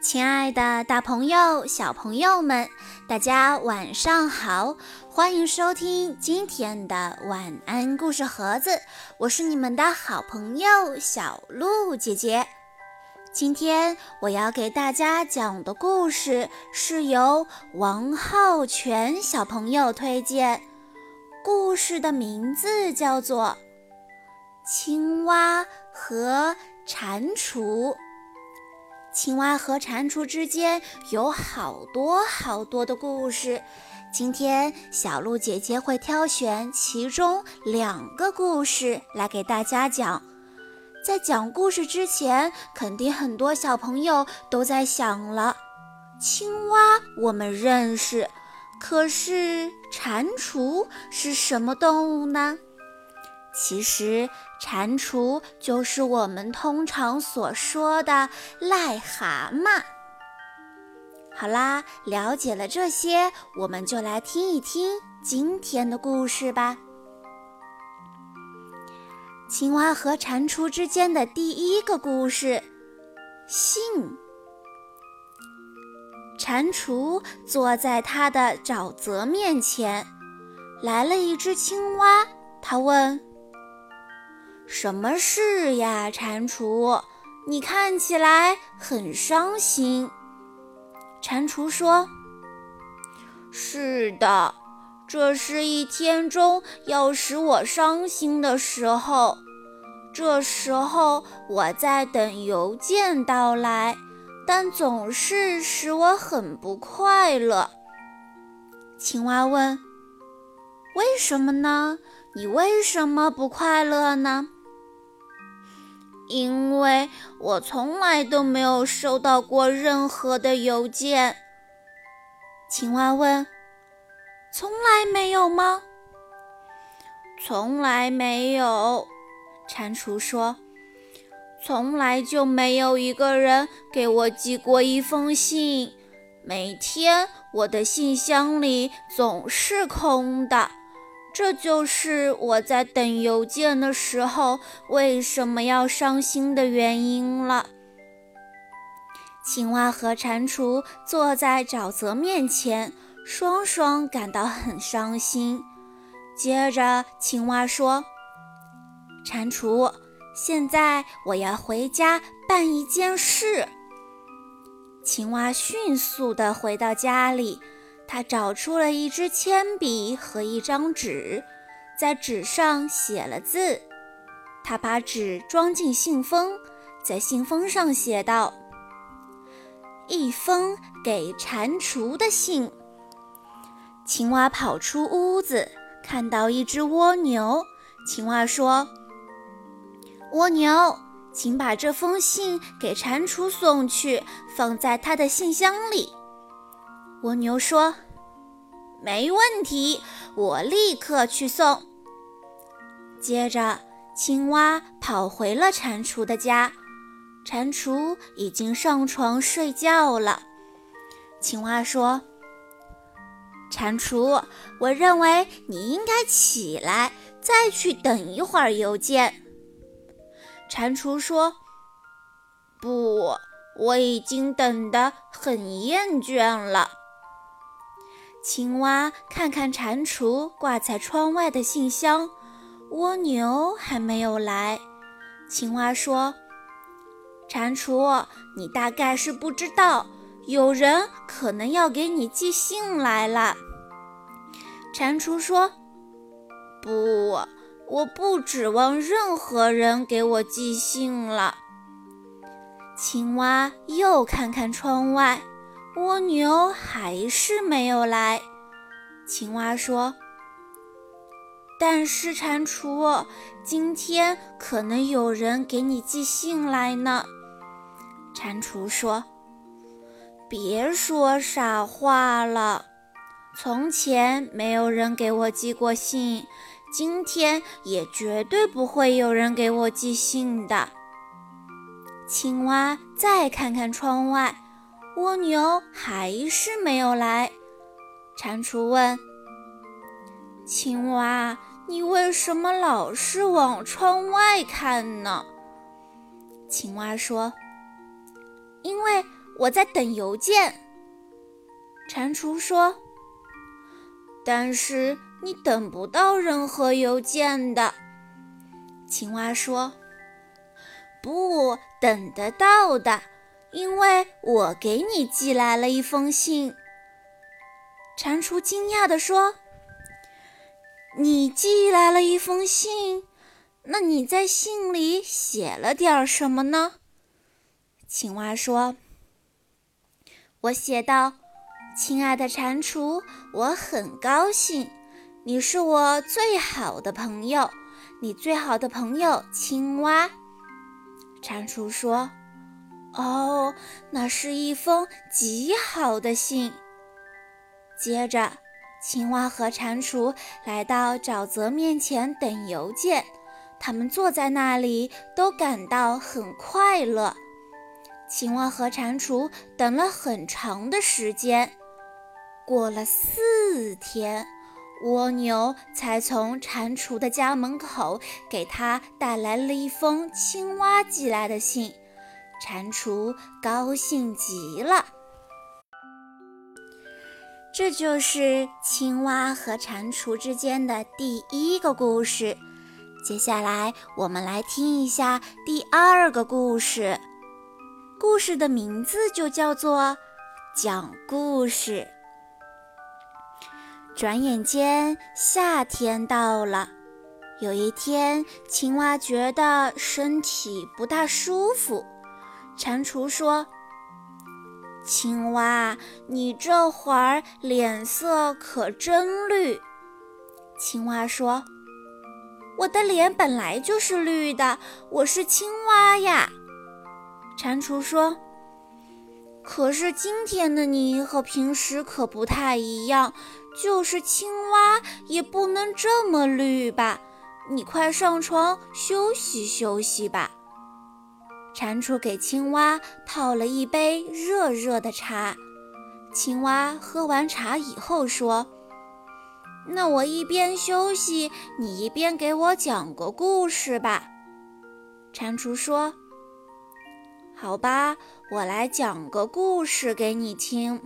亲爱的，大朋友、小朋友们，大家晚上好！欢迎收听今天的晚安故事盒子，我是你们的好朋友小鹿姐姐。今天我要给大家讲的故事是由王浩全小朋友推荐，故事的名字叫做《青蛙和蟾蜍》。青蛙和蟾蜍之间有好多好多的故事，今天小鹿姐姐会挑选其中两个故事来给大家讲。在讲故事之前，肯定很多小朋友都在想了：青蛙我们认识，可是蟾蜍是什么动物呢？其实，蟾蜍就是我们通常所说的癞蛤蟆。好啦，了解了这些，我们就来听一听今天的故事吧。青蛙和蟾蜍之间的第一个故事：信。蟾蜍坐在它的沼泽面前，来了一只青蛙，它问。什么事呀，蟾蜍？你看起来很伤心。蟾蜍说：“是的，这是一天中要使我伤心的时候。这时候我在等邮件到来，但总是使我很不快乐。”青蛙问：“为什么呢？你为什么不快乐呢？”因为我从来都没有收到过任何的邮件。青蛙问：“从来没有吗？”“从来没有。”蟾蜍说，“从来就没有一个人给我寄过一封信。每天我的信箱里总是空的。”这就是我在等邮件的时候为什么要伤心的原因了。青蛙和蟾蜍坐在沼泽面前，双双感到很伤心。接着，青蛙说：“蟾蜍，现在我要回家办一件事。”青蛙迅速地回到家里。他找出了一支铅笔和一张纸，在纸上写了字。他把纸装进信封，在信封上写道：“一封给蟾蜍的信。”青蛙跑出屋子，看到一只蜗牛。青蛙说：“蜗牛，请把这封信给蟾蜍送去，放在他的信箱里。”蜗牛说：“没问题，我立刻去送。”接着，青蛙跑回了蟾蜍的家，蟾蜍已经上床睡觉了。青蛙说：“蟾蜍，我认为你应该起来，再去等一会儿邮件。”蟾蜍说：“不，我已经等得很厌倦了。”青蛙看看蟾蜍挂在窗外的信箱，蜗牛还没有来。青蛙说：“蟾蜍，你大概是不知道，有人可能要给你寄信来了。”蟾蜍说：“不，我不指望任何人给我寄信了。”青蛙又看看窗外。蜗牛还是没有来。青蛙说：“但是蟾蜍，今天可能有人给你寄信来呢。”蟾蜍说：“别说傻话了，从前没有人给我寄过信，今天也绝对不会有人给我寄信的。”青蛙再看看窗外。蜗牛还是没有来。蟾蜍问：“青蛙，你为什么老是往窗外看呢？”青蛙说：“因为我在等邮件。”蟾蜍说：“但是你等不到任何邮件的。”青蛙说：“不等得到的，因为我给你寄来了一封信。”蟾蜍惊讶地说：“你寄来了一封信？那你在信里写了点什么呢？”青蛙说：“我写道。”亲爱的蟾蜍，我很高兴，你是我最好的朋友，你最好的朋友青蛙。蟾蜍说：“哦，那是一封极好的信。”接着，青蛙和蟾蜍来到沼泽面前等邮件，他们坐在那里都感到很快乐。青蛙和蟾蜍等了很长的时间。过了四天，蜗牛才从蟾蜍的家门口给他带来了一封青蛙寄来的信。蟾蜍高兴极了。这就是青蛙和蟾蜍之间的第一个故事。接下来，我们来听一下第二个故事。故事的名字就叫做《讲故事》。转眼间，夏天到了。有一天，青蛙觉得身体不大舒服。蟾蜍说：“青蛙，你这会儿脸色可真绿。”青蛙说：“我的脸本来就是绿的，我是青蛙呀。”蟾蜍说：“可是今天的你和平时可不太一样。”就是青蛙也不能这么绿吧？你快上床休息休息吧。蟾蜍给青蛙泡了一杯热热的茶。青蛙喝完茶以后说：“那我一边休息，你一边给我讲个故事吧。”蟾蜍说：“好吧，我来讲个故事给你听。”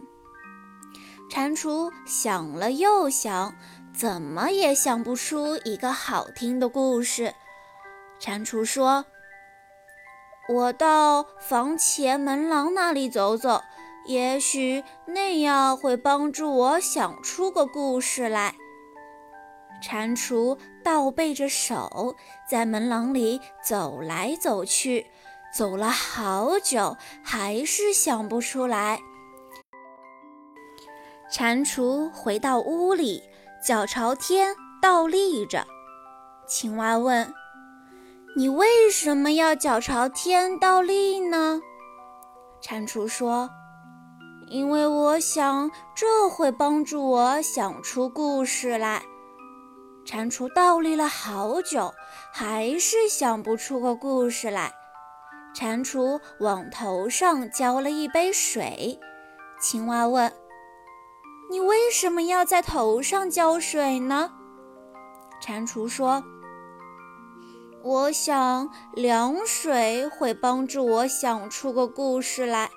蟾蜍想了又想，怎么也想不出一个好听的故事。蟾蜍说：“我到房前门廊那里走走，也许那样会帮助我想出个故事来。”蟾蜍倒背着手，在门廊里走来走去，走了好久，还是想不出来。蟾蜍回到屋里，脚朝天倒立着。青蛙问：“你为什么要脚朝天倒立呢？”蟾蜍说：“因为我想这会帮助我想出故事来。”蟾蜍倒立了好久，还是想不出个故事来。蟾蜍往头上浇了一杯水。青蛙问。你为什么要在头上浇水呢？蟾蜍说：“我想凉水会帮助我想出个故事来。”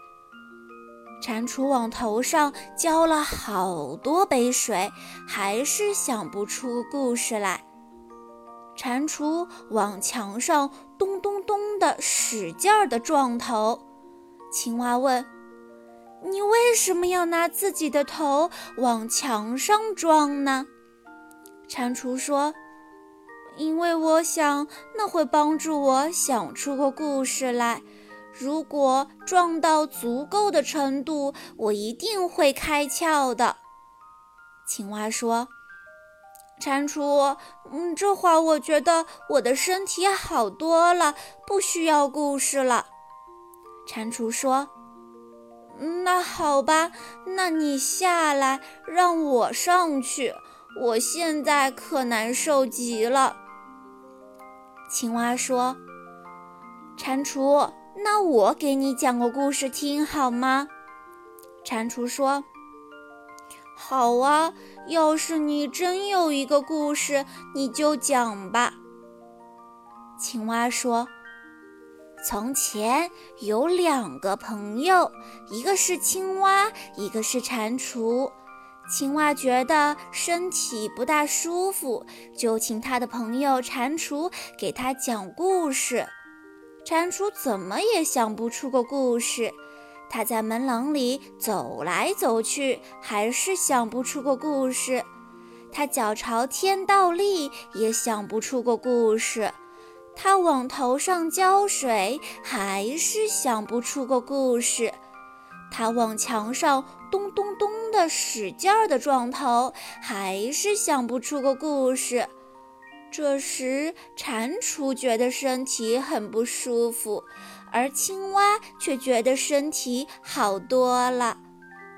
蟾蜍往头上浇了好多杯水，还是想不出故事来。蟾蜍往墙上咚咚咚地使劲儿地撞头。青蛙问。你为什么要拿自己的头往墙上撞呢？蟾蜍说：“因为我想那会帮助我想出个故事来。如果撞到足够的程度，我一定会开窍的。”青蛙说：“蟾蜍，嗯，这会儿我觉得我的身体好多了，不需要故事了。”蟾蜍说。那好吧，那你下来，让我上去。我现在可难受极了。青蛙说：“蟾蜍，那我给你讲个故事听好吗？”蟾蜍说：“好啊，要是你真有一个故事，你就讲吧。”青蛙说。从前有两个朋友，一个是青蛙，一个是蟾蜍。青蛙觉得身体不大舒服，就请他的朋友蟾蜍给他讲故事。蟾蜍怎么也想不出个故事，他在门廊里走来走去，还是想不出个故事。他脚朝天倒立，也想不出个故事。他往头上浇水，还是想不出个故事。他往墙上咚咚咚的使劲儿的撞头，还是想不出个故事。这时，蟾蜍觉得身体很不舒服，而青蛙却觉得身体好多了。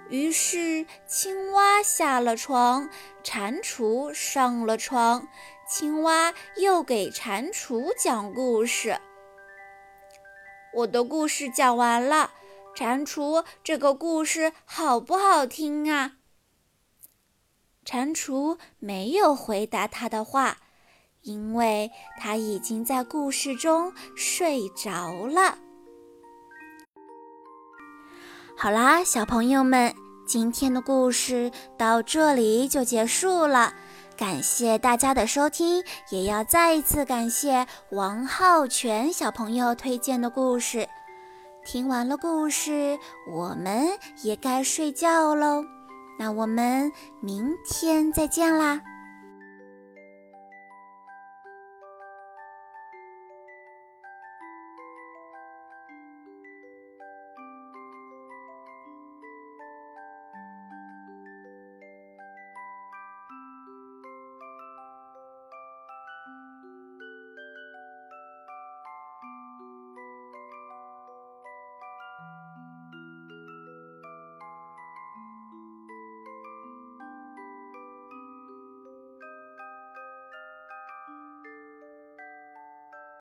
于是，青蛙下了床，蟾蜍上了床。青蛙又给蟾蜍讲故事。我的故事讲完了，蟾蜍，这个故事好不好听啊？蟾蜍没有回答他的话。因为他已经在故事中睡着了。好啦，小朋友们，今天的故事到这里就结束了。感谢大家的收听，也要再一次感谢王浩全小朋友推荐的故事。听完了故事，我们也该睡觉喽。那我们明天再见啦。